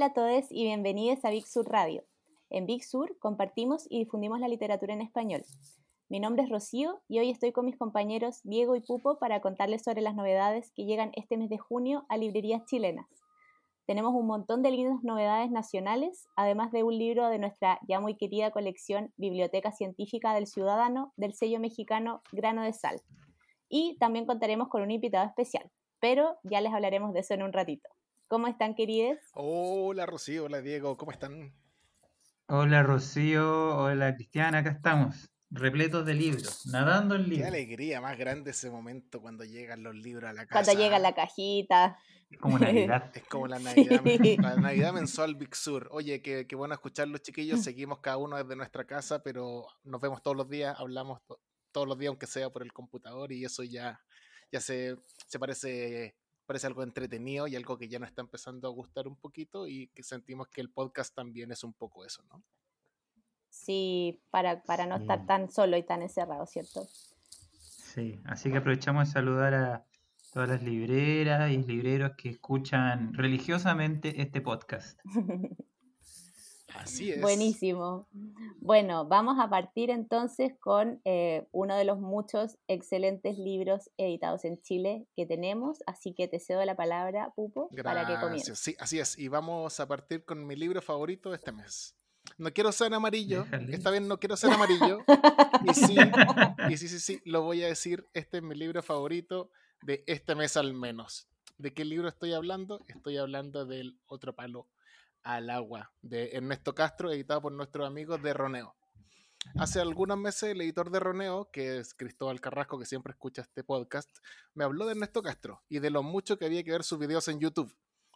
Hola a todos y bienvenidos a Big Sur Radio. En Big Sur compartimos y difundimos la literatura en español. Mi nombre es Rocío y hoy estoy con mis compañeros Diego y Pupo para contarles sobre las novedades que llegan este mes de junio a librerías chilenas. Tenemos un montón de lindas novedades nacionales, además de un libro de nuestra ya muy querida colección Biblioteca Científica del Ciudadano del sello mexicano Grano de Sal. Y también contaremos con un invitado especial, pero ya les hablaremos de eso en un ratito. ¿Cómo están, queridos? Hola, Rocío. Hola, Diego. ¿Cómo están? Hola, Rocío. Hola, Cristiana. Acá estamos, repletos de libros, nadando en libros. Qué alegría más grande ese momento cuando llegan los libros a la casa. Cuando llega la cajita. Es como Navidad. Es como la Navidad, la Navidad mensual Big Sur. Oye, qué, qué bueno escucharlos, chiquillos. Seguimos cada uno desde nuestra casa, pero nos vemos todos los días, hablamos todos los días, aunque sea por el computador, y eso ya, ya se, se parece parece algo entretenido y algo que ya nos está empezando a gustar un poquito y que sentimos que el podcast también es un poco eso, ¿no? Sí, para, para no estar tan solo y tan encerrado, ¿cierto? Sí, así que aprovechamos de saludar a todas las libreras y libreros que escuchan religiosamente este podcast. Así es. Buenísimo. Bueno, vamos a partir entonces con eh, uno de los muchos excelentes libros editados en Chile que tenemos, así que te cedo la palabra, Pupo, para que comiences. Sí, así es. Y vamos a partir con mi libro favorito de este mes. No quiero ser amarillo, esta vez no quiero ser amarillo. y sí, y sí, sí, sí, lo voy a decir, este es mi libro favorito de este mes al menos. ¿De qué libro estoy hablando? Estoy hablando del Otro Palo al agua de Ernesto Castro, editado por nuestros amigos de Roneo. Hace algunos meses el editor de Roneo, que es Cristóbal Carrasco, que siempre escucha este podcast, me habló de Ernesto Castro y de lo mucho que había que ver sus videos en YouTube.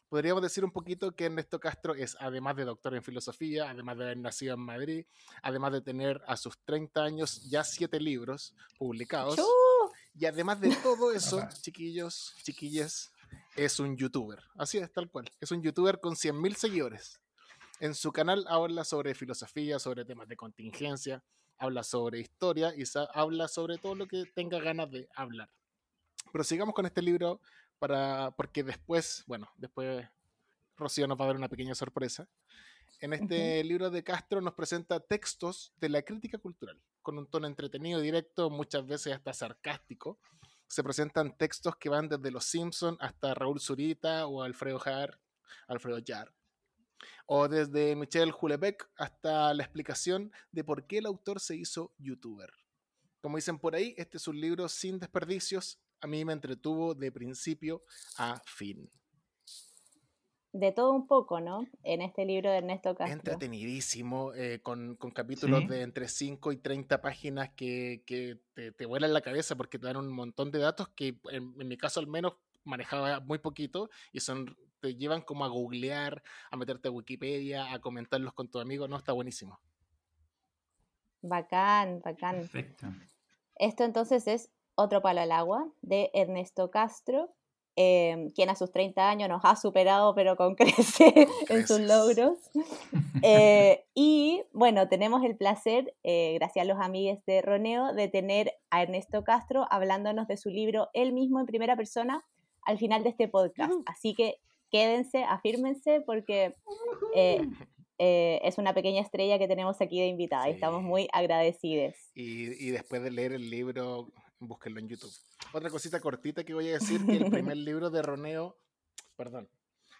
Podríamos decir un poquito que Ernesto Castro es, además de doctor en filosofía, además de haber nacido en Madrid, además de tener a sus 30 años ya siete libros publicados, y además de todo eso, chiquillos, chiquillas, es un youtuber. Así es, tal cual. Es un youtuber con 100.000 seguidores. En su canal habla sobre filosofía, sobre temas de contingencia, habla sobre historia y habla sobre todo lo que tenga ganas de hablar. Pero sigamos con este libro para, porque después, bueno, después Rocío nos va a dar una pequeña sorpresa. En este libro de Castro nos presenta textos de la crítica cultural, con un tono entretenido, directo, muchas veces hasta sarcástico, se presentan textos que van desde Los Simpson hasta Raúl Zurita o Alfredo Jar, Alfredo Jar. O desde Michel Hulebeck hasta la explicación de por qué el autor se hizo youtuber. Como dicen por ahí, este es un libro sin desperdicios. A mí me entretuvo de principio a fin de todo un poco, ¿no? En este libro de Ernesto Castro. Entretenidísimo, eh, con, capítulos de entre 5 y 30 páginas que, te, te, vuelan la cabeza porque te dan un montón de datos que en, mi caso al menos manejaba muy poquito y son te llevan como a googlear, a meterte a Wikipedia, a comentarlos con tu amigo, no, está buenísimo. Bacán, bacán. Perfecto. Esto entonces es Otro palo al agua de Ernesto Castro Em, quien a sus 30 años nos ha superado, pero con crece en sus logros. Eh, y bueno, tenemos el placer, eh, gracias a los amigos de Roneo, de tener a Ernesto Castro hablándonos de su libro él mismo en primera persona al final de este podcast. Así que quédense, afírmense, porque eh, es una pequeña estrella que tenemos aquí de invitada y estamos muy agradecidos. Y, y después de leer el libro, búsquenlo en YouTube. Otra cosita cortita que voy a decir, que el primer libro de Roneo, perdón,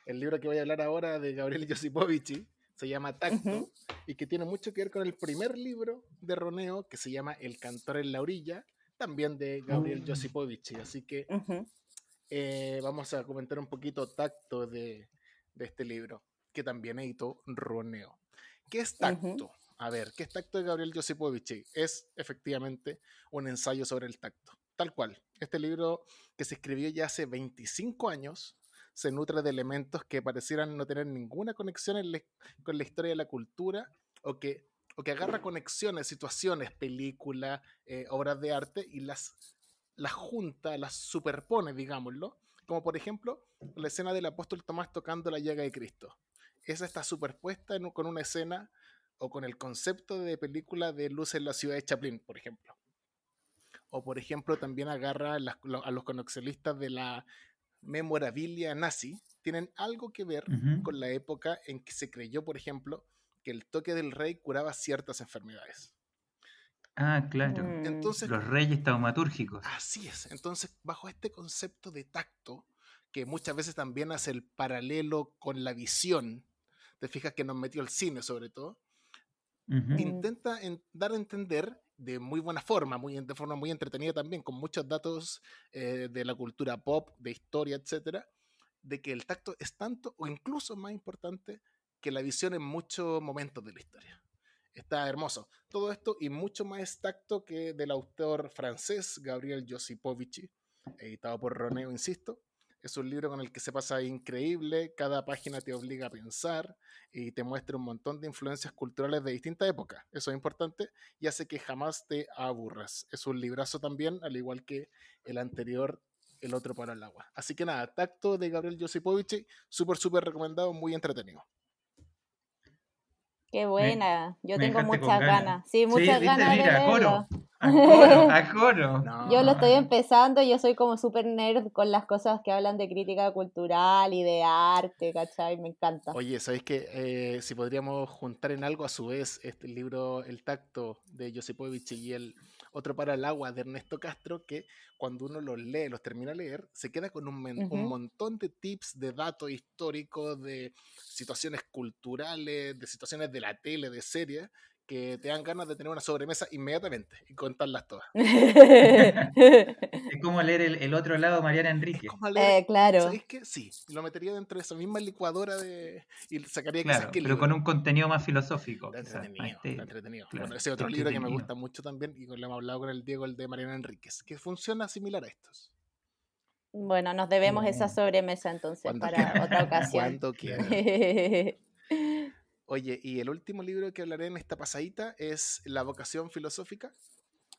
el libro que voy a hablar ahora de Gabriel Josipovici, se llama Tacto, y que tiene mucho que ver con el primer libro de Roneo, que se llama El cantor en la orilla, también de Gabriel mm. Josipovici. Así que eh, vamos a comentar un poquito Tacto de, de, este libro, que también editó Roneo. ¿Qué es Tacto? A ver, ¿qué es Tacto de Gabriel Josipovici? Es efectivamente un ensayo sobre el tacto tal cual. Este libro que se escribió ya hace 25 años se nutre de elementos que parecieran no tener ninguna conexión con la historia de la cultura o que, o que agarra conexiones, situaciones, películas, eh, obras de arte y las, las junta, las superpone, digámoslo. Como por ejemplo la escena del apóstol Tomás tocando la llaga de Cristo. Esa está superpuesta con una escena o con el concepto de película de Luz en la ciudad de Chaplin, por ejemplo o por ejemplo también agarra a los conocelistas de la, memorabilia nazi tienen algo que ver con la época en que se creyó, por ejemplo, que el toque del rey curaba ciertas enfermedades. Ah, claro. Mm. Entonces, Los reyes taumatúrgicos. así es. Entonces, bajo este concepto de tacto, que muchas veces también hace el paralelo con la visión, te fijas que nos metió el cine sobre todo, intenta en- dar a entender de muy buena forma, muy, de forma muy entretenida también, con muchos datos eh, de la cultura pop, de historia, etcétera, de que el tacto es tanto o incluso más importante que la visión en muchos momentos de la historia. Está hermoso. Todo esto y mucho más tacto que del autor francés Gabriel Josipovici, editado por Roneo, insisto. Es un libro con el que se pasa increíble, cada página te obliga a pensar y te muestra un montón de influencias culturales de distintas épocas. Eso es importante y hace que jamás te aburras. Es un librazo también, al igual que el anterior, El otro para el agua. Así que nada, Tacto de Gabriel Josipovici, súper, súper recomendado, muy entretenido. Qué buena. Yo me tengo muchas ganas. ganas. Sí, muchas ganas de mira, coro. A coro, a coro. No, Yo lo estoy empezando, yo soy como súper nerd con las cosas que hablan de crítica cultural y de arte, ¿cachai? Me encanta. Oye, ¿sabéis que si podríamos juntar en algo a su vez este libro El tacto de Josipovich y el otro para el agua de Ernesto Castro, que cuando uno los lee, los termina de leer, se queda con un, men- un Ujú. montón de tips, de datos históricos, de situaciones culturales, de situaciones de la tele, de series, que te dan ganas de tener una sobremesa inmediatamente y contarlas todas. Es como leer el, el otro lado, Mariana Enrique. Es como leer Eh, claro. ¿Sabéis qué? Sí, lo metería dentro de esa misma licuadora de y sacaría Claro, pero con un contenido más filosófico. Está entretenido, este- está entretenido. claro, bueno, ese otro está libro que me gusta mucho también y lo hemos hablado con el Diego, el de Mariana Enríquez, que funciona similar a estos. Bueno, nos debemos esa sobremesa entonces Cuando para otra ocasión. Cuando quieran. Oye, y el último libro que hablaré en esta pasadita es La vocación filosófica,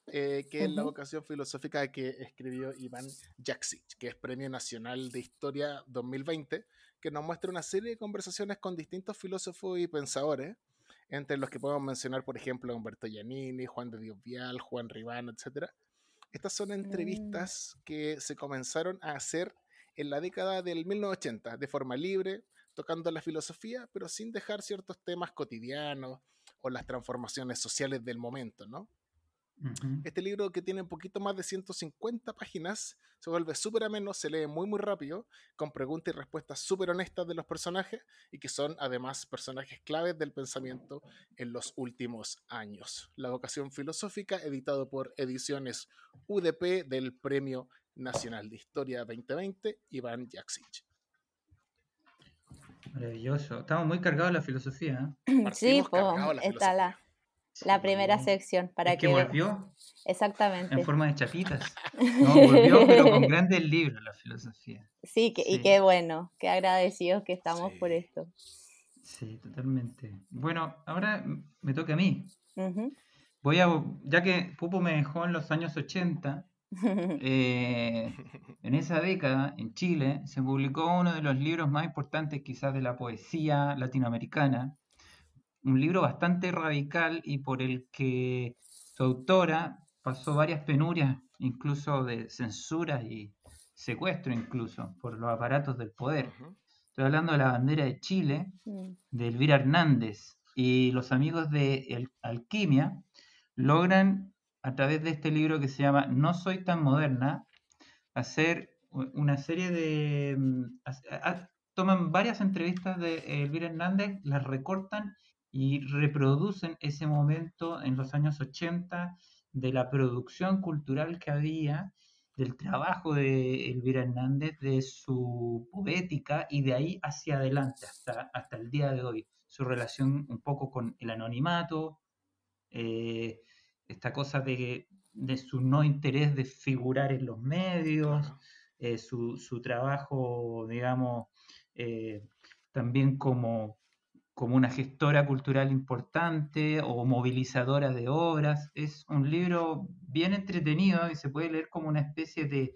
eh, que es la vocación filosófica que escribió Iván Jaksic, que es Premio Nacional de Historia 2020, que nos muestra una serie de conversaciones con distintos filósofos y pensadores, entre los que podemos mencionar, por ejemplo, Humberto Giannini, Juan de Dios Vial, Juan Ribano, etc. Estas son entrevistas que se comenzaron a hacer en la década del 1980, de forma libre, tocando la filosofía, pero sin dejar ciertos temas cotidianos o las transformaciones sociales del momento, ¿no? Este libro que tiene un poquito más de 150 páginas se vuelve súper ameno, se lee muy muy rápido, con preguntas y respuestas súper honestas de los personajes y que son además personajes claves del pensamiento en los últimos años. La vocación filosófica, editado por Ediciones UDP del Premio Nacional de Historia 2020, Iván Jaksic. Maravilloso. Estamos muy cargados de la filosofía. ¿eh? Sí, pues la está la, la Sí. primera sección para Es que que volvió exactamente. en forma de chapitas. No, volvió, pero con grandes libros la filosofía. Sí, que, y qué bueno, qué agradecidos que estamos por esto. Sí, totalmente. Bueno, ahora me toca a mí. Voy a, ya que Pupo me dejó en los años 80, eh, en esa década, en Chile, se publicó uno de los libros más importantes quizás de la poesía latinoamericana, un libro bastante radical y por el que su autora pasó varias penurias, incluso de censura y secuestro incluso, por los aparatos del poder. Estoy hablando de la bandera de Chile, de Elvira Hernández y los amigos de El- Alquimia logran a través de este libro que se llama No soy tan moderna hacer una serie de mm, toman varias entrevistas de Elvira Hernández, las recortan y reproducen ese momento en los años 80 de la producción cultural que había, del trabajo de Elvira Hernández, de su poética y de ahí hacia adelante, hasta, hasta el día de hoy. Su relación un poco con el anonimato, eh, esta cosa de, de su no interés de figurar en los medios, Claro. eh, su, su trabajo, digamos, eh, también como, como una gestora cultural importante o movilizadora de obras. Es un libro bien entretenido y se puede leer como una especie de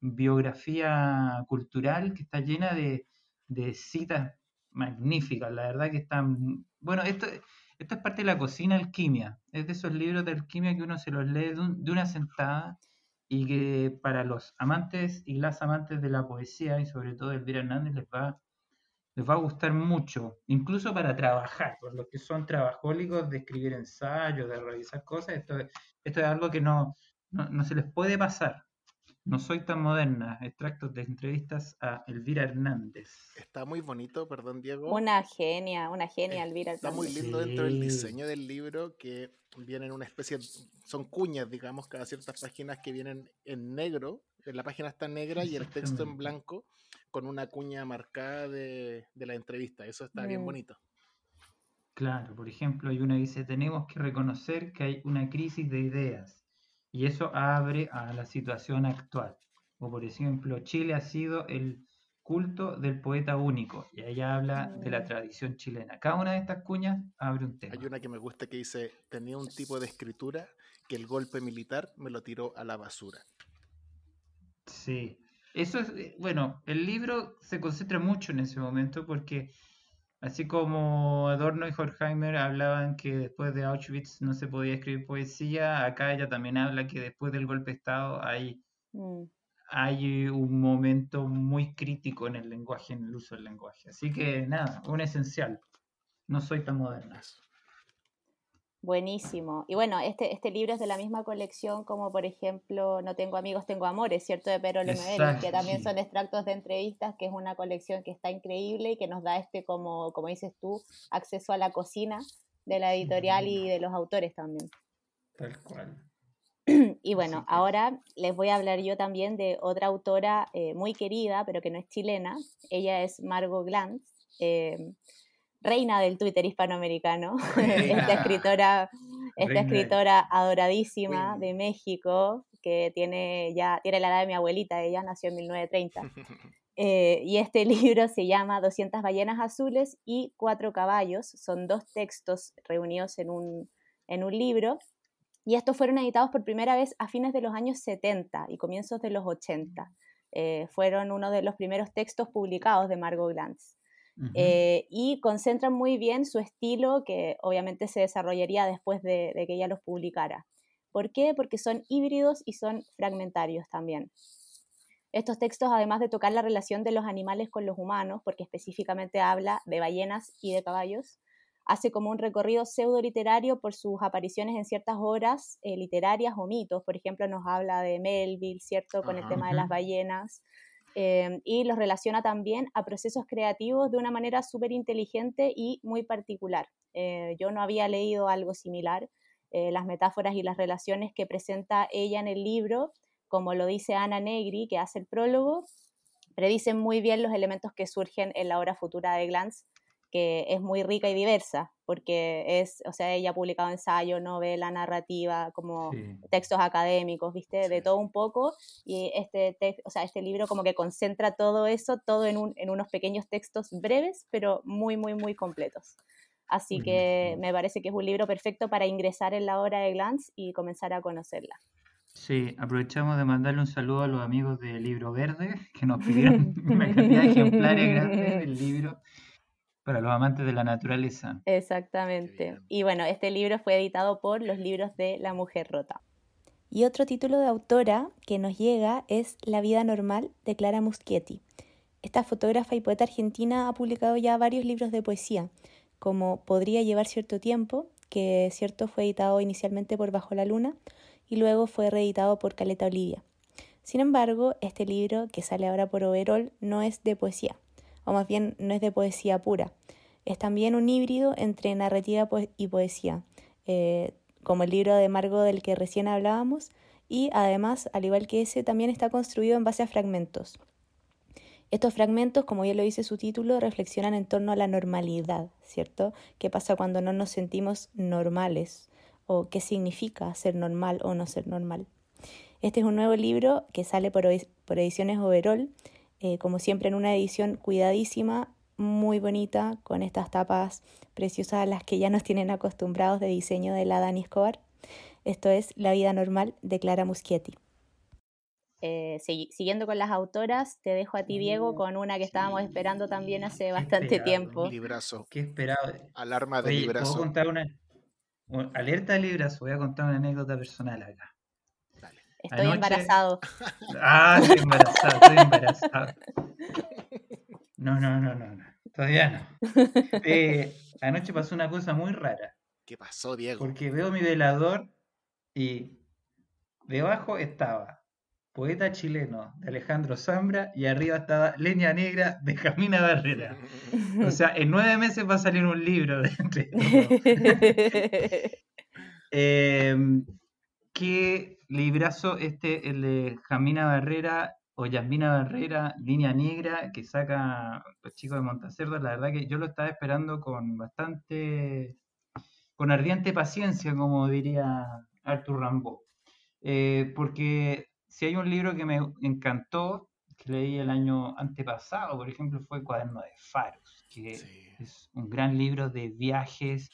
biografía cultural que está llena de, de citas magníficas. La verdad que están... Bueno, esto, esto es parte de la cocina alquimia. Es de esos libros de alquimia que uno se los lee de, un- de una sentada y que para los amantes y las amantes de la poesía y sobre todo Elvira Hernández les va, les va a gustar mucho, incluso para trabajar, por los que son trabajólicos de escribir ensayos, de realizar cosas, esto, esto es algo que no, no se les puede pasar. No soy tan moderna. Extractos de entrevistas a Elvira Hernández. Está muy bonito, perdón, Diego. Una genia, una genia, Elvira Está muy lindo dentro del diseño del libro que vienen una especie, son cuñas, digamos, cada ciertas páginas que vienen en negro. La página está negra y el texto en blanco con una cuña marcada de, la entrevista. Eso está bien mm. bonito. Claro, por ejemplo, hay una que dice, tenemos que reconocer que hay una crisis de ideas y eso abre a la situación actual. O por ejemplo, Chile ha sido el culto del poeta único, y ella habla de la tradición chilena. Cada una de estas cuñas abre un tema. Hay una que me gusta que dice, tenía un tipo de escritura que el golpe militar me lo tiró a la basura. Sí, eso es, eh, bueno, el libro se concentra mucho en ese momento porque Así como Adorno y Horkheimer hablaban que después de Auschwitz no se podía escribir poesía, acá ella también habla que después del golpe de Estado hay, mm. hay un momento muy crítico en el lenguaje, en el uso del lenguaje. Así que nada, un esencial. No soy tan moderna. Buenísimo. Y bueno, este, este libro es de la misma colección como, por ejemplo, No tengo amigos, tengo amores, ¿cierto? De Pedro Lemebel, que también son extractos de entrevistas, que es una colección que está increíble y que nos da este, como, como dices tú, acceso a la cocina de la editorial y de los autores también. Tal cual. Y bueno, ahora les voy a hablar yo también de otra autora eh, muy querida, pero que no es chilena. Ella es Margot Glantz. Eh, reina del Twitter hispanoamericano, esta escritora, esta escritora adoradísima de México, que tiene ya tiene la edad de mi abuelita, ella nació en 1930. Eh, y este libro se llama 200 ballenas azules y cuatro caballos. Son dos textos reunidos en un, en un libro. Y estos fueron editados por primera vez a fines de los años 70 y comienzos de los 80. Eh, fueron uno de los primeros textos publicados de Margot Glantz. Eh, y concentran muy bien su estilo que obviamente se desarrollaría después de, que ella los publicara. ¿Por qué? Porque son híbridos y son fragmentarios también. Estos textos, además de tocar la relación de los animales con los humanos, porque específicamente habla de ballenas y de caballos, hace como un recorrido pseudo literario por sus apariciones en ciertas obras eh, literarias o mitos. Por ejemplo, nos habla de Melville, ¿cierto? Con el tema de las ballenas. Em, y los relaciona también a procesos creativos de una manera súper inteligente y muy particular. Eh, yo no había leído algo similar. Eh, las metáforas y las relaciones que presenta ella en el libro, como lo dice Ana Negri, que hace el prólogo, predicen muy bien los elementos que surgen en la obra futura de Glantz que es muy rica y diversa, porque es, o sea, ella ha publicado ensayo, novela, narrativa, como textos académicos, ¿viste? De todo un poco, y este, o sea, este libro como que concentra todo eso, todo en, un, en unos pequeños textos breves, pero muy, muy, muy completos. Así que me parece que es un libro perfecto para ingresar en la obra de Glantz y comenzar a conocerla. Sí, aprovechamos de mandarle un saludo a los amigos del Libro Verde, que nos pidieron una cantidad de ejemplares grandes del libro para los amantes de la naturaleza. Exactamente. Y bueno, este libro fue editado por los libros de La Mujer Rota. Y otro título de autora que nos llega es La vida normal de Clara Muschietti. Esta fotógrafa y poeta argentina ha publicado ya varios libros de poesía, como Podría llevar cierto tiempo, que cierto fue editado inicialmente por Bajo la Luna y luego fue reeditado por Caleta Olivia. Sin embargo, este libro, que sale ahora por Overol, no es de poesía, o más bien no es de poesía pura. Es también un híbrido entre narrativa y poesía, eh, como el libro de Margo del que recién hablábamos, y además, al igual que ese, también está construido en base a fragmentos. Estos fragmentos, como ya lo dice su título, reflexionan en torno a la normalidad, ¿cierto? ¿Qué pasa cuando no nos sentimos normales? ¿O qué significa ser normal o no ser normal? Este es un nuevo libro que sale por, por Ediciones Overall eh, como siempre en una edición cuidadísima, muy bonita, con estas tapas preciosas a las que ya nos tienen acostumbrados de diseño de la Dani Escobar. Esto es La vida normal de Clara Muschietti. Eh, siguiendo con las autoras, te dejo a ti, Diego, mm, con una que estábamos esperando también hace bastante tiempo. Librazo. Qué esperado. Alarma de librazo. contar una, alerta de librazo, voy a contar una anécdota personal acá. Estoy embarazado. Ah, estoy embarazado, estoy embarazado. No, no, no, no, no. Todavía no. Eh, anoche pasó una cosa muy rara. ¿Qué pasó, Diego? Porque veo mi velador y debajo estaba Poeta chileno de Alejandro Zambra y arriba estaba Leña Negra de Camina Barrera. O sea, en nueve meses va a salir un libro de entre em, ¿Qué librazo este, el de Jamina Barrera o Yasmina Barrera, Línea Negra, que saca los chicos de Montacerdo? La verdad que yo lo estaba esperando con bastante, con ardiente paciencia, como diría Arthur Rambo. Eh, porque si hay un libro que me encantó, que leí el año antepasado, por ejemplo, fue Cuaderno de Faros, que es un gran libro de viajes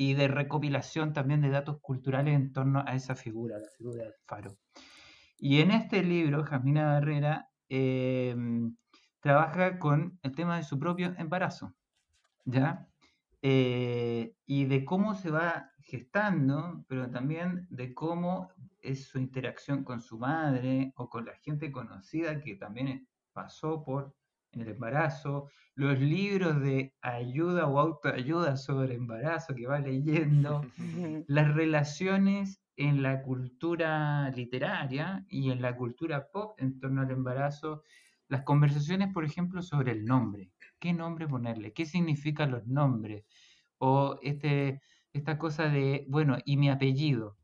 y de recopilación también de datos culturales en torno a esa figura, la figura del faro. Y en este libro, Jasmina Barrera em, trabaja con el tema de su propio embarazo, ¿ya? Eh, y de cómo se va gestando, pero también de cómo es su interacción con su madre o con la gente conocida que también pasó por el embarazo, los libros de ayuda o autoayuda sobre embarazo que va leyendo, las relaciones en la cultura literaria y en la cultura pop en torno al embarazo, las conversaciones, por ejemplo, sobre el nombre. ¿Qué nombre ponerle? ¿Qué significan los nombres? O este, esta cosa de, bueno, ¿y mi apellido?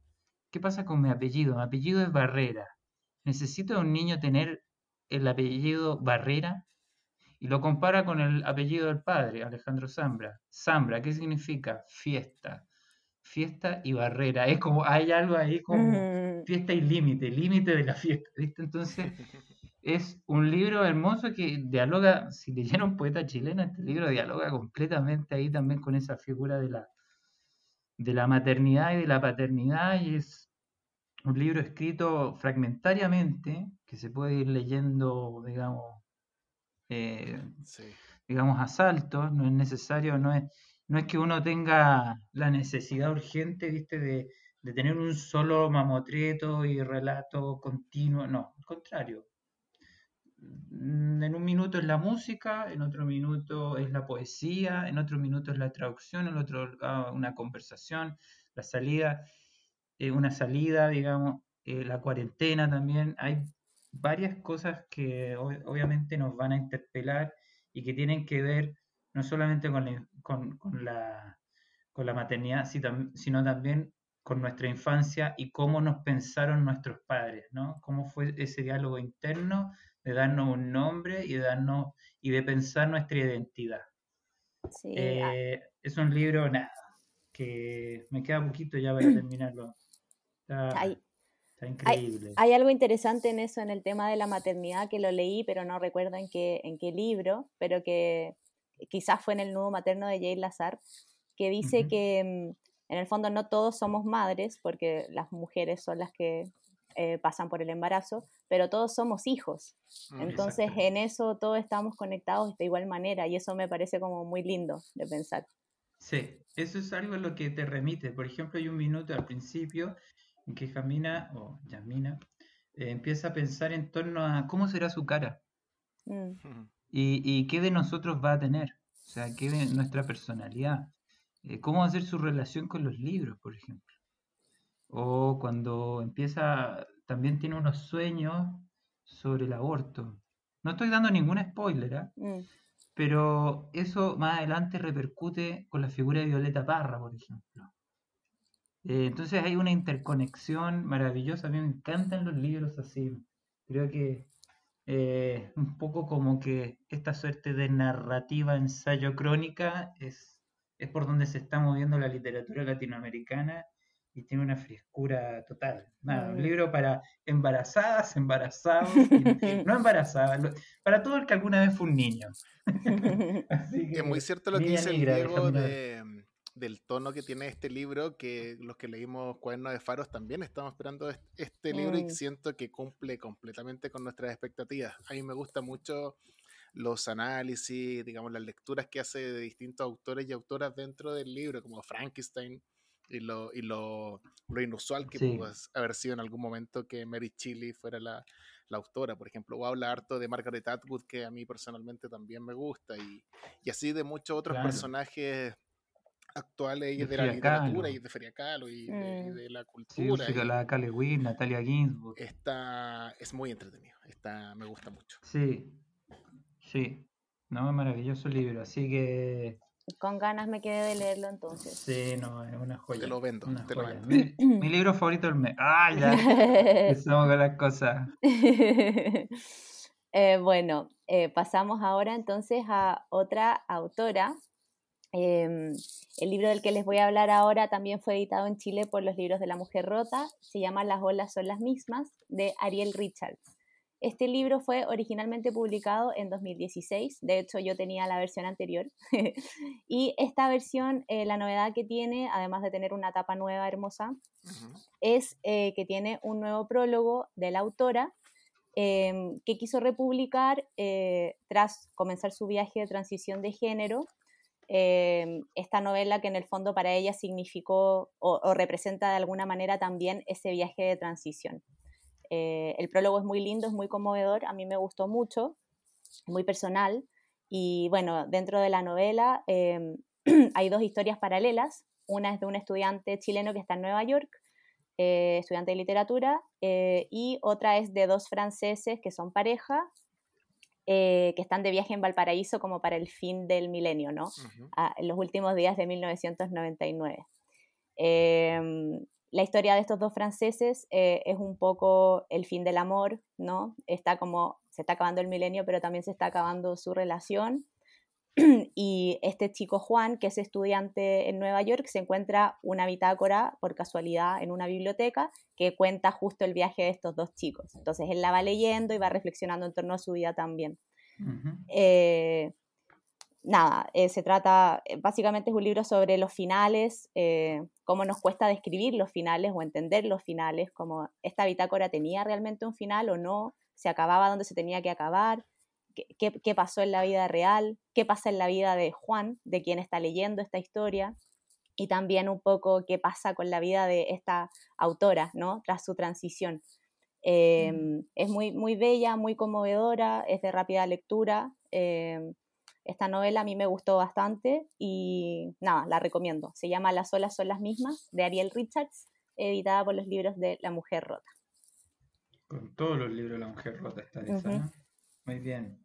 ¿Qué pasa con mi apellido? Mi apellido es Barrera. ¿Necesita un niño tener el apellido Barrera? Y lo compara con el apellido del padre, Alejandro Zambra. Zambra, ¿qué significa? Fiesta. Fiesta y barrera. Es como, hay algo ahí como fiesta y límite, límite de la fiesta, ¿viste? Entonces, es un libro hermoso que dialoga, si leyeron poeta chileno, este libro dialoga completamente ahí también con esa figura de la, de la maternidad y de la paternidad y es un libro escrito fragmentariamente, que se puede ir leyendo, digamos, eh, digamos, a saltos, no es necesario, no es, no es que uno tenga la necesidad urgente, viste, de, de tener un solo mamotreto y relato continuo, no, al contrario. En un minuto es la música, en otro minuto es la poesía, en otro minuto es la traducción, en otro ah, una conversación, la salida. Eh, una salida, digamos, eh, la cuarentena también. Hay varias cosas que obviamente nos van a interpelar y que tienen que ver no solamente con la, con, la, con la maternidad, sino también con nuestra infancia y cómo nos pensaron nuestros padres, ¿no? Cómo fue ese diálogo interno de darnos un nombre y de, darnos, y de pensar nuestra identidad. Eh, es un libro, nada, que me queda poquito ya para terminarlo hay, increíble. Hay, algo interesante en eso, en el tema de la maternidad, que lo leí, pero no recuerdo en qué, en qué libro, pero que quizás fue en el nuevo materno de Jay Lazar, que dice que mm, en el fondo no todos somos madres, porque las mujeres son las que eh, pasan por el embarazo, pero todos somos hijos. Mm, Entonces en eso todos estamos conectados de igual manera y eso me parece como muy lindo de pensar. Sí, eso es algo a lo que te remite. Por ejemplo, hay un minuto al principio en que Jamina o Yamina eh, empieza a pensar en torno a cómo será su cara mm. y, qué de nosotros va a tener, o sea, qué de nuestra personalidad, eh, cómo va a ser su relación con los libros, por ejemplo. O cuando empieza, también tiene unos sueños sobre el aborto. No estoy dando ningún spoiler, ¿eh? mm. pero eso más adelante repercute con la figura de Violeta Parra, por ejemplo. Eh, entonces hay una interconexión maravillosa. A mí me encantan los libros así. Creo que eh, un poco como que esta suerte de narrativa, ensayo crónica es, es por donde se está moviendo la literatura latinoamericana y tiene una frescura total. Nada, un libro para embarazadas, embarazados, no embarazadas, para todo el que alguna vez fue un niño. es muy cierto lo que dice el Diego de, del tono que tiene este libro, que los que leímos Cuadernos de Faros también estamos esperando este libro y mm. siento que cumple completamente con nuestras expectativas. A mí me gusta mucho los análisis, digamos, las lecturas que hace de distintos autores y autoras dentro del libro, como Frankenstein, y lo, y lo, lo inusual que pudo haber sido en algún momento que Mary Shelley fuera la, la autora, por ejemplo, o habla harto de Margaret Atwood, que a mí personalmente también me gusta, y, y así de muchos otros personajes actuales y de, la literatura y de Feria Calo y, mm. de, la cultura. Sí, y, la Cale Natalia Ginsburg. Está, es muy entretenido, está, me gusta mucho. Sí, sí, no, es maravilloso libro, así que con ganas me quedé de leerlo entonces. Sí, no, es una joya. Te lo vendo, te lo vendo. Mi, libro favorito del mes. ¡Ah, ya! Estamos con las cosas. Eh, bueno, eh, pasamos ahora entonces a otra autora. Em, el libro del que les voy a hablar ahora también fue editado en Chile por los libros de la mujer rota. Se llama Las olas son las mismas, de Ariel Richards. Este libro fue originalmente publicado en 2016, de hecho yo tenía la versión anterior, y esta versión, eh, la novedad que tiene, además de tener una tapa nueva hermosa, es eh, que tiene un nuevo prólogo de la autora em, que quiso republicar eh, tras comenzar su viaje de transición de género. Em, esta novela que en el fondo para ella significó o representa de alguna manera también ese viaje de transición. Eh, el prólogo es muy lindo, es muy conmovedor, a mí me gustó mucho, muy personal. Y bueno, dentro de la novela em, hay dos historias paralelas. Una es de un estudiante chileno que está en Nueva York, eh, estudiante de literatura, eh, y otra es de dos franceses que son pareja, que están de viaje en Valparaíso como para el fin del milenio, ¿no? Ah, en los últimos días de 1999. La historia de estos dos franceses eh, es un poco el fin del amor, ¿no? Está como, se está acabando el milenio, pero también se está acabando su relación. y este chico Juan, que es estudiante en Nueva York, se encuentra una bitácora por casualidad en una biblioteca que cuenta justo el viaje de estos dos chicos. Entonces él la va leyendo y va reflexionando en torno a su vida también nada, eh, se trata, eh, básicamente es un libro sobre los finales, eh, cómo nos cuesta describir los finales o entender los finales, como esta bitácora tenía realmente un final o no, se acababa donde se tenía que acabar, qué, qué, pasó en la vida real, qué pasa en la vida de Juan, de quien está leyendo esta historia, y también un poco qué pasa con la vida de esta autora, ¿no? Tras su transición. Mm. Em, es muy, muy bella, muy conmovedora, es de rápida lectura. Em, esta novela a mí me gustó bastante y nada, la recomiendo. Se llama Las olas son las mismas, de Ariel Richards, editada por los libros de La Mujer Rota. Con todos los libros de La Mujer Rota está esa, ¿no? Muy bien.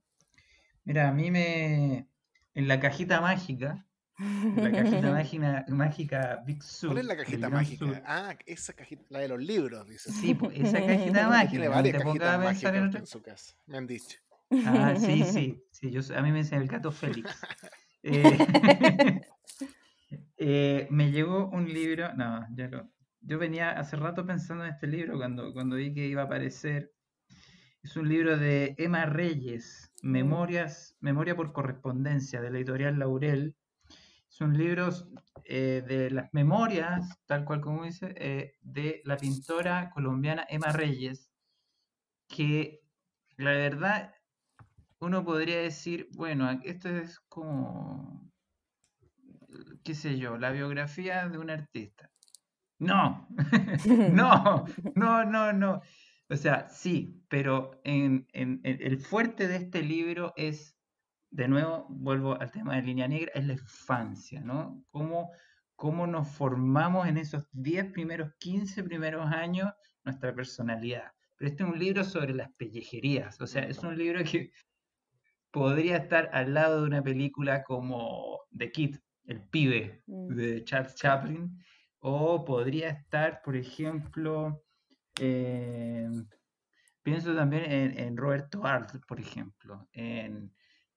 Mira, a mí me... En la cajita mágica, la cajita mágica, mágica Big Sur. ¿Cuál es la cajita mágica? Ah, esa cajita, la de los libros, dice. Sí, pues, esa cajita mágica. Tiene varias cajitas mágicas en su casa, me han dicho. Ah, sí, sí, sí, yo, a mí me dicen el gato Félix. Eh, eh, me llegó un libro, no, ya lo, yo venía hace rato pensando en este libro cuando, cuando vi que iba a aparecer. Es un libro de Emma Reyes. Memorias, Memoria por correspondencia, de la editorial Laurel. Son libros eh, de las memorias, tal cual como dice, de la pintora colombiana Emma Reyes, que la verdad uno podría decir, bueno, esto es como, qué sé yo, la biografía de un artista. No, no, no, no, no. O sea, sí, pero en, el fuerte de este libro es, de nuevo, vuelvo al tema de línea negra, es la infancia, ¿no? Cómo, cómo nos formamos en esos 10 primeros, 15 primeros años nuestra personalidad. Pero este es un libro sobre las pellejerías, o sea, es un libro que podría estar al lado de una película como The Kid, El pibe, mm. de Charles Chaplin, o podría estar, por ejemplo, pienso también en, Roberto Art, por ejemplo, en,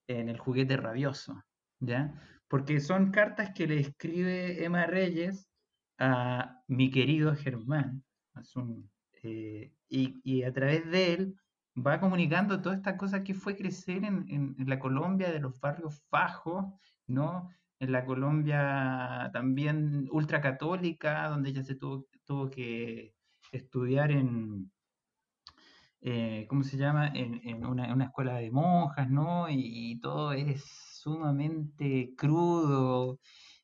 El juguete rabioso, ¿ya? Porque son cartas que le escribe Emma Reyes a mi querido Germán, eh, y, y a través de él va comunicando toda esta cosa que fue crecer en, la Colombia de los barrios fajos, ¿no? En la Colombia también ultracatólica, donde ella se tuvo, tuvo que estudiar en, eh, ¿cómo se llama? En, una, escuela de monjas, ¿no? Y, todo es sumamente crudo,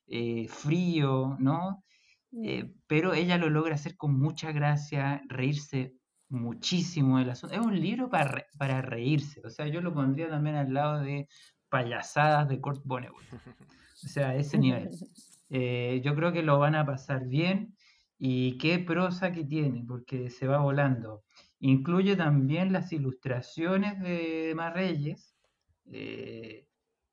eh, frío, ¿no? eh, Mm. pero ella lo logra hacer con mucha gracia, reírse muchísimo del asunto. Es un libro para, re- para reírse, o sea, yo lo pondría también al lado de payasadas de Kurt Vonnegut, o sea, a ese nivel. Eh, yo creo que lo van a pasar bien y qué prosa que tiene, porque se va volando. Incluye también las ilustraciones de Marreyes eh,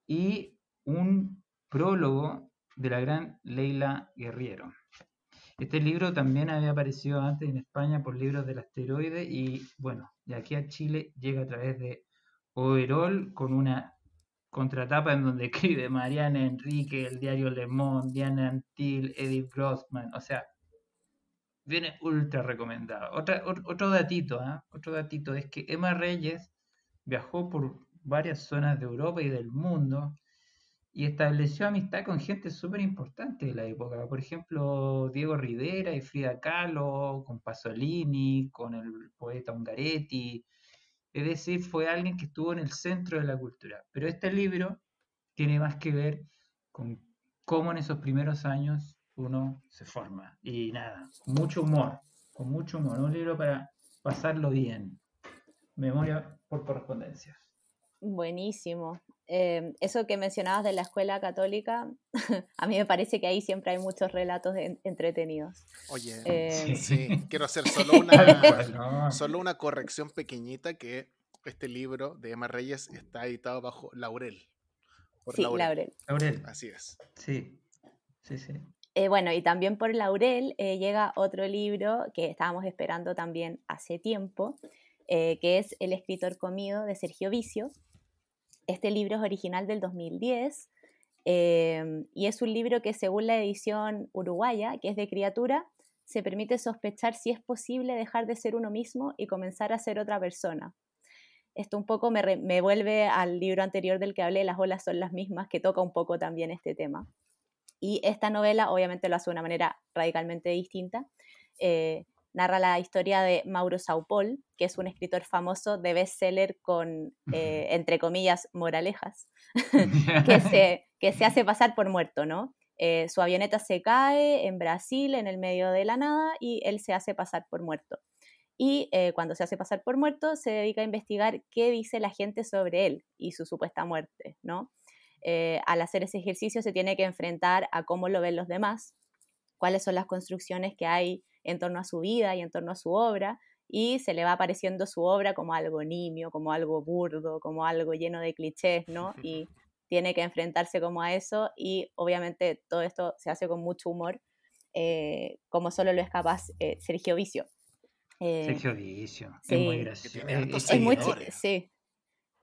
y un prólogo de la gran Leila Guerriero. Este libro también había aparecido antes en España por libros del asteroide y bueno, de aquí a Chile llega a través de Overol con una contratapa en donde escribe Mariana Enrique, el diario Le Monde, Diana Antil, Edith Grossman, o sea, viene ultra recomendado. Otra, ot- otro datito, ¿ah? otro datito es que Emma Reyes viajó por varias zonas de Europa y del mundo y estableció amistad con gente súper importante de la época. Por ejemplo, Diego Rivera y Frida Kahlo, con Pasolini, con el poeta Ungaretti. Es decir, fue alguien que estuvo en el centro de la cultura. Pero este libro tiene más que ver con cómo en esos primeros años uno se forma. Y nada, mucho humor, con mucho humor. Un libro para pasarlo bien. Memoria por correspondencia. Buenísimo. Eh, eso que mencionabas de la escuela católica, a mí me parece que ahí siempre hay muchos relatos en- entretenidos. Oye, Eh, sí, quiero hacer solo una, solo una corrección pequeñita que este libro de Emma Reyes está editado bajo Laurel. Por sí, Laurel. Laurel, Así es. sí, sí, sí. Eh, bueno, y también por Laurel eh, llega otro libro que estábamos esperando también hace tiempo, eh, que es El escritor comido de Sergio Vicio. Este libro es original del 2010 eh, y es un libro que según la edición uruguaya, que es de criatura, se permite sospechar si es posible dejar de ser uno mismo y comenzar a ser otra persona. Esto un poco me, me vuelve al libro anterior del que hablé, Las olas son las mismas, que toca un poco también este tema. Y esta novela obviamente lo hace de una manera radicalmente distinta. Eh, narra la historia de Mauro Saupol, que es un escritor famoso de bestseller con, eh, entre comillas, moralejas, que se, que se hace pasar por muerto, ¿no? Eh, su avioneta se cae en Brasil, en el medio de la nada, y él se hace pasar por muerto. Y eh, cuando se hace pasar por muerto, se dedica a investigar qué dice la gente sobre él y su supuesta muerte, ¿no? Eh, al hacer ese ejercicio se tiene que enfrentar a cómo lo ven los demás, cuáles son las construcciones que hay en torno a su vida y en torno a su obra, y se le va apareciendo su obra como algo nimio, como algo burdo, como algo lleno de clichés, ¿no? Y tiene que enfrentarse como a eso, y obviamente todo esto se hace con mucho humor, eh, como solo lo es capaz eh, Sergio Vicio. Eh, Sergio Vicio, es muy gracioso. es muy chi- seguidores. sí,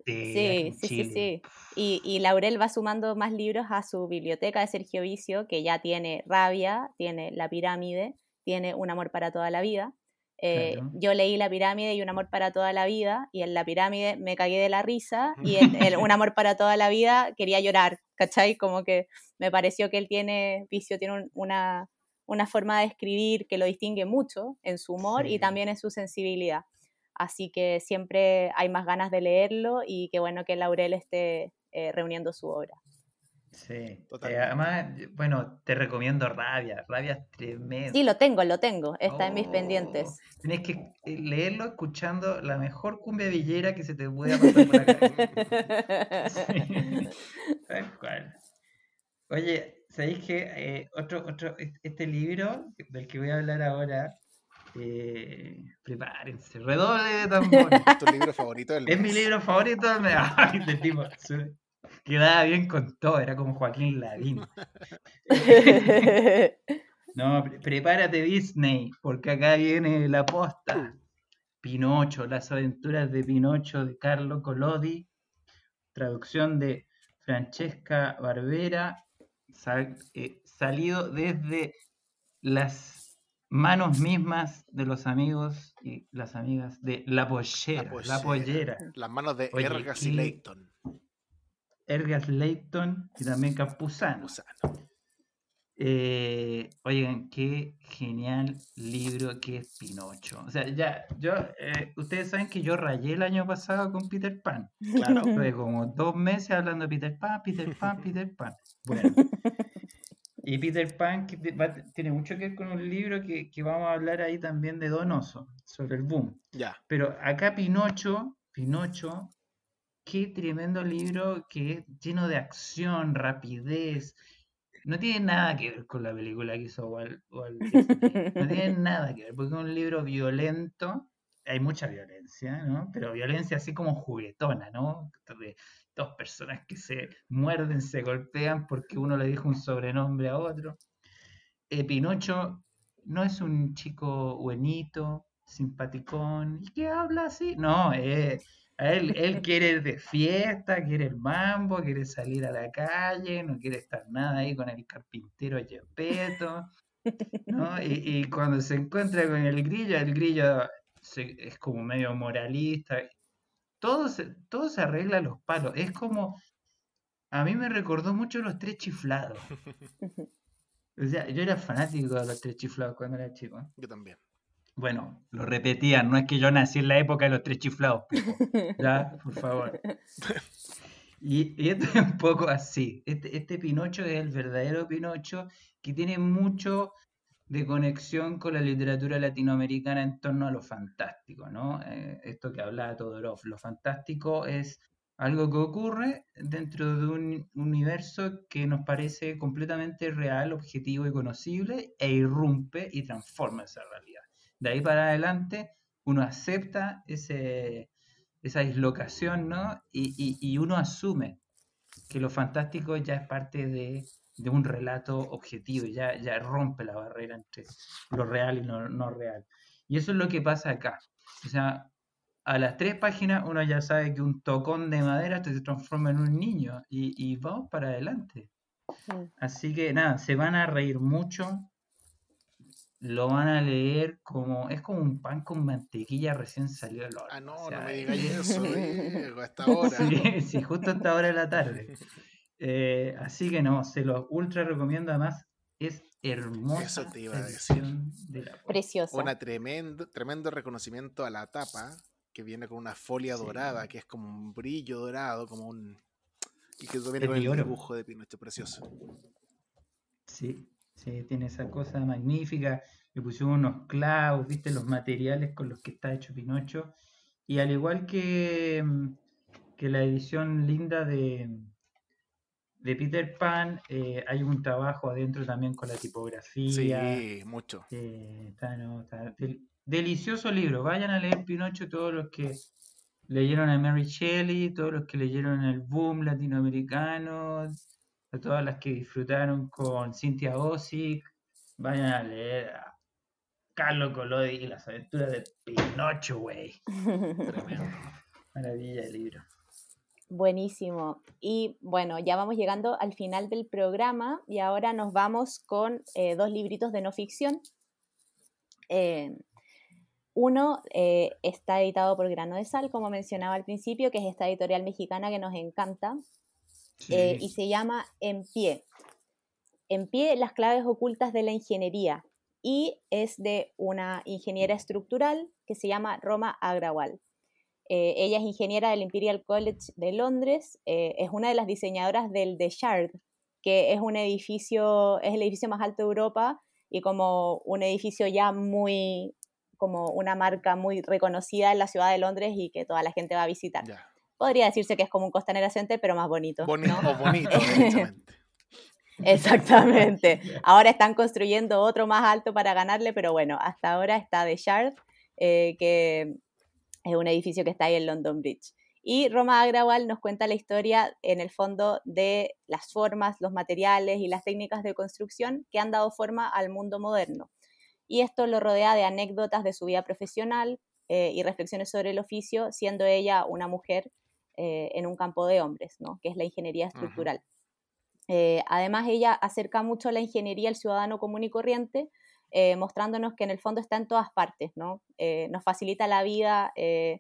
sí, Sí, sí, sí. Y, y Laurel va sumando más libros a su biblioteca de Sergio Vicio, que ya tiene Rabia, tiene La Pirámide, tiene Un amor para toda la vida. Eh, Claro. Yo leí La Pirámide y Un amor para toda la vida, y en La Pirámide me cagué de la risa, y en, Un amor para toda la vida quería llorar, ¿cachai? Como que me pareció que él tiene, Vicio tiene un- una, una forma de escribir que lo distingue mucho en su humor y también en su sensibilidad. Así que siempre hay más ganas de leerlo y qué bueno que Laurel esté eh, reuniendo su obra. Sí. Eh, Totalmente. además, bueno, te recomiendo Rabia. Rabia es tremendo. Sí, lo tengo, lo tengo, está en mis Oh, pendientes. Tienes que eh, leerlo escuchando la mejor cumbia villera que se te pueda pasar por la cabeza. Sí, tal cual. Oye, ¿sabéis que eh, otro, otro, est- este libro del que voy a hablar ahora, eh, prepárense, redoble de tambores. Es tu libro favorito del Es mi mes. libro favorito. me- Ay, de tipo, su- quedaba bien con todo, era como Joaquín Lavín. No, pre- prepárate Disney, porque acá viene la posta. Pinocho, las aventuras de Pinocho de Carlo Collodi, traducción de Francesca Barbera, sal- eh, salido desde las manos mismas de los amigos y las amigas de La Pollera. La Pollera. Pollera. Las manos de Oye, Ergas y Leighton. Ergas Leighton y también Campuzano. Gusano. Eh, oigan, qué genial libro que es Pinocho. O sea, ya, yo, eh, ustedes saben que yo rayé el año pasado con Peter Pan. Claro. Tuve como dos meses hablando de Peter Pan, Peter Pan, Peter Pan. Bueno, Y Peter Pan tiene mucho que ver con un libro que, vamos a hablar ahí también de Donoso, sobre el boom. Ya. Pero acá Pinocho, Pinocho, qué tremendo libro que es lleno de acción, rapidez. No tiene nada que ver con la película que hizo Walt, Disney. No tiene nada que ver, porque es un libro violento. Hay mucha violencia, ¿no? Pero violencia así como juguetona, ¿no? dos personas que se muerden, se golpean porque uno le dijo un sobrenombre a otro. Eh, Pinocho no es un chico buenito, simpaticón, y que habla así. No, eh, él, él quiere de fiesta, quiere el mambo, quiere salir a la calle, no quiere estar nada ahí con el carpintero Yepeto. ¿no? Y, cuando se encuentra con el grillo, el grillo es como medio moralista todo se, todo se arregla a los palos. Es como, a mí me recordó mucho los tres chiflados. O sea, yo era fanático de los tres chiflados cuando era chico. Yo también. Bueno, lo repetían, no es que yo nací en la época de los tres chiflados. ya, por favor. Y, y, esto es un poco así. Este, este Pinocho es el verdadero Pinocho que tiene mucho de conexión con la literatura latinoamericana en torno a lo fantástico, ¿no? Eh, esto que hablaba Todorov, lo fantástico es algo que ocurre dentro de un universo que nos parece completamente real, objetivo y conocible, e irrumpe y transforma esa realidad. De ahí para adelante, uno acepta ese, esa dislocación, ¿no? Y, y uno asume que lo fantástico ya es parte de de un relato objetivo, ya, ya rompe la barrera entre lo real y lo no real. Y eso es lo que pasa acá. O sea, a las tres páginas uno ya sabe que un tocón de madera se transforma en un niño y, y vamos para adelante. Así que nada, se van a reír mucho, lo van a leer como, es como un pan con mantequilla recién salió del horno. Ah, no, no me digas eso, Diego, hasta ahora. Sí, sí, justo hasta ahora de la tarde. Eh, así que no, se los ultra recomiendo. Además, es hermosa. Eso te iba a decir. Preciosa. Un tremendo, tremendo reconocimiento a la tapa, que viene con una folia dorada, que es como un brillo dorado, como un. Y que viene con el dibujo de Pinocho, precioso. Sí, sí, tiene esa cosa magnífica. Le pusieron unos clavos, viste, los materiales con los que está hecho Pinocho. Y al igual que, que la edición linda de, de Peter Pan eh, hay un trabajo adentro también con la tipografía. Sí, mucho. Eh, delicioso libro. Vayan a leer Pinocho todos los que leyeron a Mary Shelley, todos los que leyeron el boom latinoamericano, a todas las que disfrutaron con Cynthia Ozick. Vayan a leer a Carlos Collodi y las aventuras de Pinocho, güey. Maravilla el libro. Buenísimo. Y bueno, ya vamos llegando al final del programa y ahora nos vamos con eh, dos libritos de no ficción. Eh, uno eh, está editado por Grano de Sal, como mencionaba al principio, que es esta editorial mexicana que nos encanta, y se llama En pie. En pie, las claves ocultas de la ingeniería, y es de una ingeniera estructural que se llama Roma Agrawal. Eh, ella es ingeniera del Imperial College de Londres, eh, es una de las diseñadoras del The Shard, que es un edificio, es el edificio más alto de Europa y como un edificio ya muy, como una marca muy reconocida en la ciudad de Londres y que toda la gente va a visitar. Podría decirse que es como un costanera Center, pero más bonito. Bonito, bonito, Exactamente. Ahora están construyendo otro más alto para ganarle, pero bueno, hasta ahora está The Shard, eh, que es un edificio que está ahí en London Bridge. Y Roma Agrawal nos cuenta la historia, en el fondo, de las formas, los materiales y las técnicas de construcción que han dado forma al mundo moderno. Y esto lo rodea de anécdotas de su vida profesional eh, y reflexiones sobre el oficio, siendo ella una mujer eh, en un campo de hombres, ¿no? que es la ingeniería estructural. Eh, además, ella acerca mucho la ingeniería al ciudadano común y corriente, eh, mostrándonos que en el fondo está en todas partes, ¿no? Eh, nos facilita la vida, eh,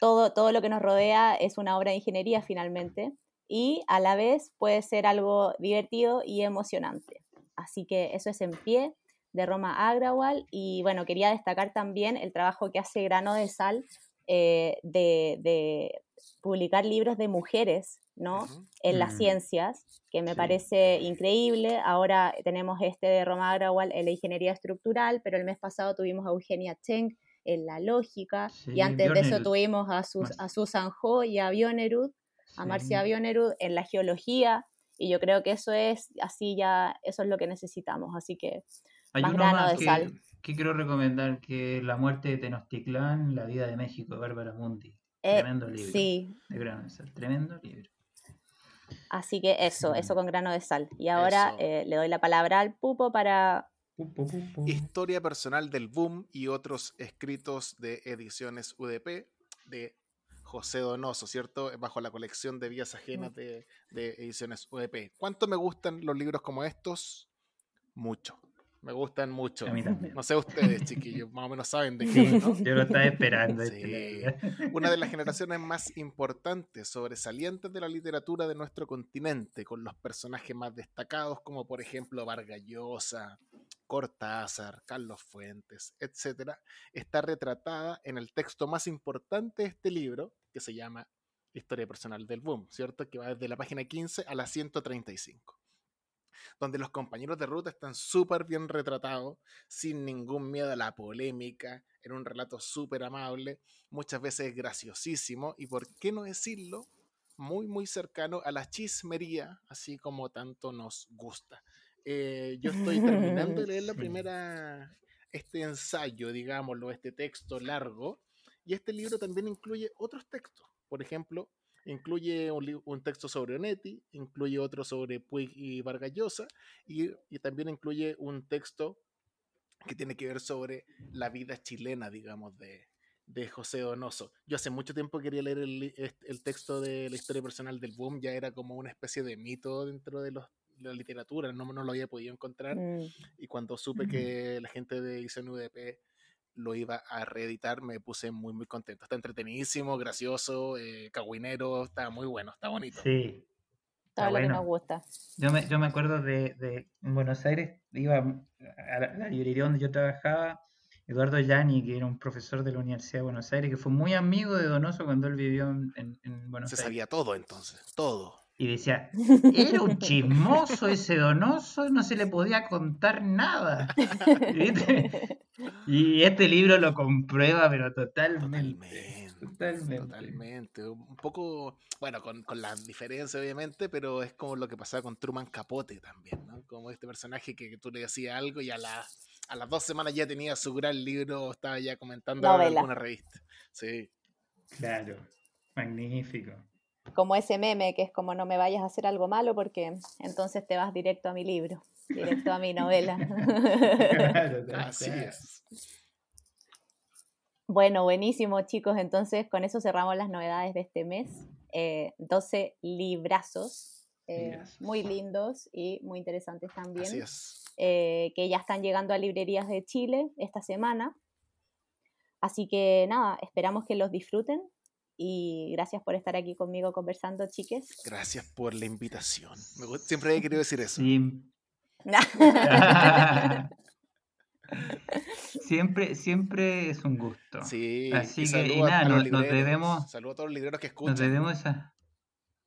todo, todo lo que nos rodea es una obra de ingeniería finalmente, y a la vez puede ser algo divertido y emocionante. Así que eso es en pie de Roma Agrawal, y bueno, quería destacar también el trabajo que hace Grano de Sal de, de publicar libros de mujeres ¿no? En las mm. ciencias, que me parece increíble. Ahora tenemos este de Roma Agrawal en la ingeniería estructural, pero el mes pasado tuvimos a Eugenia Cheng en la lógica, y antes de eso tuvimos a, a Susan Ho y a Bionerud, a Marcia Bionerud en la geología, y yo creo que eso es así ya, eso es lo que necesitamos, así que Hay más grano de que, sal. que quiero recomendar, que La muerte de Tenochtitlán, La vida de México, Bárbara Mundi. Eh, tremendo libro. Sí. De de sal, tremendo libro. Así que eso, eso con grano de sal. Y ahora eh, le doy la palabra al Pupo para... Historia personal del boom y otros escritos de ediciones UDP de José Donoso, ¿cierto? Bajo la colección de vías ajenas de, ediciones UDP. ¿Cuánto me gustan los libros como estos? Mucho. Me gustan mucho. No sé ustedes, chiquillos, más o menos saben de qué. ¿no? Yo lo estaba esperando. Este Una de las generaciones más importantes, sobresalientes de la literatura de nuestro continente, con los personajes más destacados, como por ejemplo Vargas Llosa, Cortázar, Carlos Fuentes, etc., está retratada en el texto más importante de este libro, que se llama Historia Personal del Boom, ¿cierto? Que va desde la página 15 a la 135 donde los compañeros de ruta están súper bien retratados, sin ningún miedo a la polémica, en un relato súper amable, muchas veces graciosísimo y, por qué no decirlo, muy, muy cercano a la chismería, así como tanto nos gusta. Eh, yo estoy terminando de leer la primera, este ensayo, digámoslo, este texto largo, y este libro también incluye otros textos. Por ejemplo, incluye un, texto sobre Onetti, incluye otro sobre Puig y Vargas Llosa, y, también incluye un texto que tiene que ver sobre la vida chilena, digamos, de, José Donoso. Yo hace mucho tiempo quería leer el, texto de la historia personal del boom, ya era como una especie de mito dentro de, los, la literatura, no, no lo había podido encontrar. Mm. Y cuando supe que la gente de ICNUDP lo iba a reeditar, me puse muy, muy contento. Está entretenidísimo, gracioso, eh, cagüinero, está muy bueno, está bonito. Sí. Todo lo que nos gusta. Yo me, yo me acuerdo de, de en Buenos Aires, iba a la, librería donde yo trabajaba, Eduardo Yani, que era un profesor de la Universidad de Buenos Aires, que fue muy amigo de Donoso cuando él vivió en, en, Buenos Se Aires. Se sabía todo entonces, todo. Y decía, era un chismoso ese donoso, no se le podía contar nada. Y este libro lo comprueba, pero totalmente. Totalmente. Totalmente. Un poco, bueno, con, con la diferencia obviamente, pero es como lo que pasaba con Truman Capote también, ¿no? Como este personaje que, tú le decías algo y a, la, a las dos semanas ya tenía su gran libro, estaba ya comentando en alguna revista. Sí. Claro, magnífico como ese meme que es como no me vayas a hacer algo malo porque entonces te vas directo a mi libro, directo a mi novela. Así es. Bueno, buenísimo chicos, entonces con eso cerramos las novedades de este mes. 12 eh, librazos, eh, muy lindos y muy interesantes también, Así es. Eh, que ya están llegando a librerías de Chile esta semana. Así que nada, esperamos que los disfruten y gracias por estar aquí conmigo conversando, chiques. Gracias por la invitación. Siempre he querido decir eso. siempre, siempre es un gusto. Sí, así que nada, nos, debemos. Saludos a todos los libreros que escuchan. Nos debemos esa.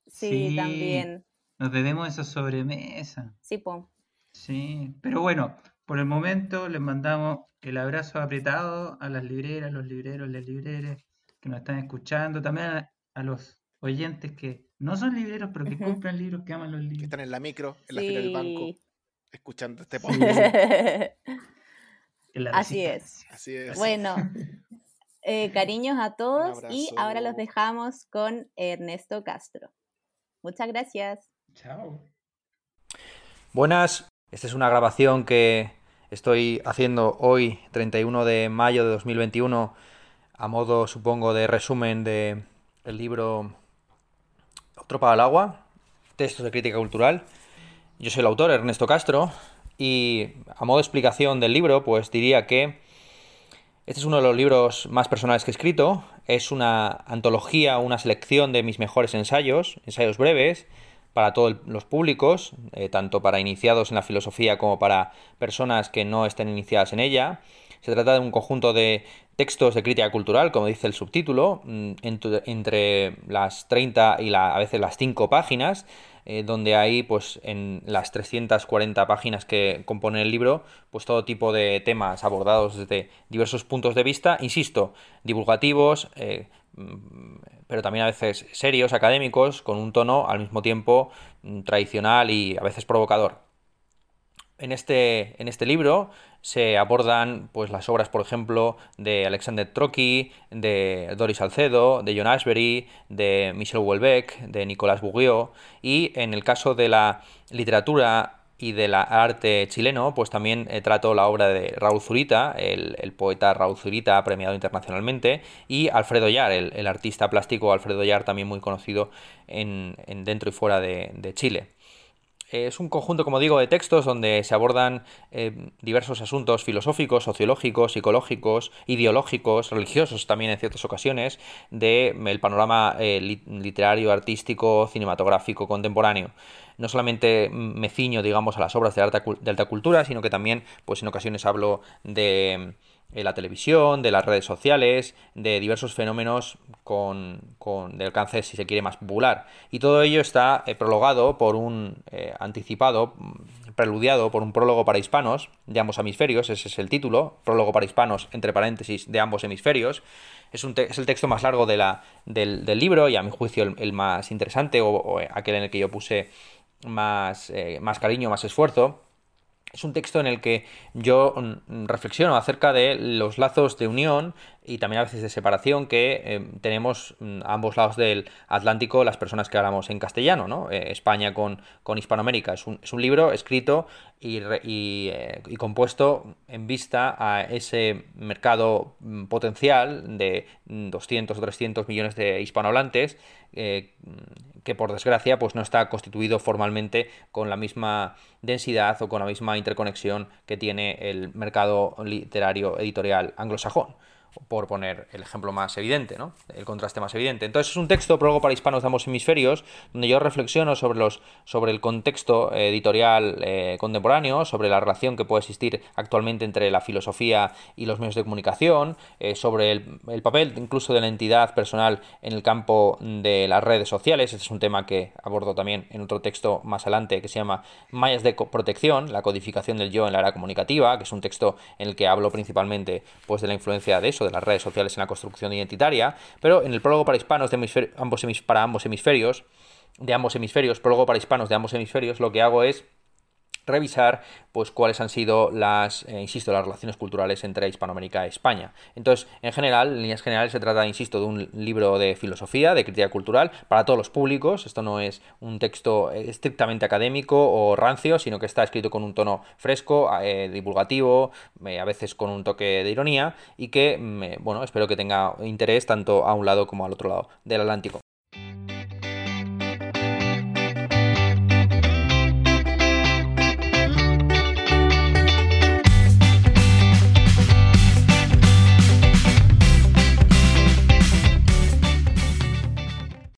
Sí, también. Nos debemos esa sobremesa. Sí, po. Sí, pero bueno, por el momento les mandamos el abrazo apretado a las libreras, los libreros, las libreras que nos están escuchando, también a, los oyentes que no son libreros, pero que compran libros, que aman los libros. Que están en la micro, en la fila del banco, escuchando este podcast. Así es. Así es. Bueno, eh, cariños a todos y ahora los dejamos con Ernesto Castro. Muchas gracias. Chao. Buenas, esta es una grabación que estoy haciendo hoy, 31 de mayo de 2021 a modo, supongo, de resumen de el libro Otro para el agua, textos de crítica cultural. Yo soy el autor, Ernesto Castro, y a modo de explicación del libro, pues diría que este es uno de los libros más personales que he escrito. Es una antología, una selección de mis mejores ensayos, ensayos breves, para todos los públicos, eh, tanto para iniciados en la filosofía como para personas que no estén iniciadas en ella Se trata de un conjunto de textos de crítica cultural, como dice el subtítulo, mm, entre las 30 y a veces las 5 páginas, eh, donde hay, pues, en las 340 páginas que componen el libro, pues todo tipo de temas abordados desde diversos puntos de vista, insisto, divulgativos, eh, mm, pero también a veces serios, académicos, con un tono al mismo tiempo mm, tradicional y a veces provocador. En este, en este libro se abordan pues, las obras, por ejemplo, de Alexander Trocky, de Doris Salcedo, de John Ashbery, de Michel Houellebecq, de Nicolas Bouguiot, y en el caso de la literatura y del arte chileno, pues también eh, trato la obra de Raúl Zurita, el, poeta Raúl Zurita, premiado internacionalmente, y Alfredo Yar, el, artista plástico Alfredo Yar, también muy conocido en, dentro y fuera de Chile. Es un conjunto, como digo, de textos donde se abordan eh, diversos asuntos filosóficos, sociológicos, psicológicos, ideológicos, religiosos también en ciertas ocasiones, del panorama eh, literario, artístico, cinematográfico contemporáneo. No solamente me ciño, digamos, a las obras de alta, de alta cultura, sino que también, pues en ocasiones hablo de la televisión, de las redes sociales, de diversos fenómenos con, con, de alcance, si se quiere, más popular. Y todo ello está eh, prologado por un eh, anticipado, preludiado por un prólogo para hispanos de ambos hemisferios, ese es el título, prólogo para hispanos, entre paréntesis, de ambos hemisferios. Es, un es el texto más largo de la, del, libro y a mi juicio el, más interesante o, aquel en el que yo puse más, eh, más cariño, más esfuerzo es un texto en el que yo mm, reflexiono acerca de los lazos de unión y también a veces de separación que eh, tenemos mm, a ambos lados del Atlántico las personas que hablamos en castellano, ¿no? Eh, España con, con Hispanoamérica. Es un, es un, libro escrito y, eh, y, compuesto en vista a ese mercado mm, potencial de 200 o 300 millones de hispanohablantes que por desgracia pues no está constituido formalmente con la misma densidad o con la misma interconexión que tiene el mercado literario editorial anglosajón por poner el ejemplo más evidente, ¿no? El contraste más evidente. Entonces es un texto, prólogo para hispanos de ambos hemisferios, donde yo reflexiono sobre, los, sobre el contexto editorial eh, contemporáneo, sobre la relación que puede existir actualmente entre la filosofía y los medios de comunicación, eh, sobre el, papel incluso de la entidad personal en el campo de las redes sociales. Este es un tema que abordo también en otro texto más adelante que se llama Mallas de protección, la codificación del yo en la era comunicativa, que es un texto en el que hablo principalmente pues, de la influencia de eso, de las redes sociales en la construcción identitaria, pero en el prólogo para hispanos de ambos para ambos hemisferios, de ambos hemisferios, prólogo para hispanos de ambos hemisferios, lo que hago es revisar pues cuáles han sido las, eh, insisto, las relaciones culturales entre Hispanoamérica y España. Entonces, en general, en líneas generales se trata, insisto, de un libro de filosofía, de crítica cultural, para todos los públicos. Esto no es un texto estrictamente académico o rancio, sino que está escrito con un tono fresco, eh, divulgativo, eh, a veces con un toque de ironía, y que, mm, bueno, espero que tenga interés tanto a un lado como al otro lado del Atlántico.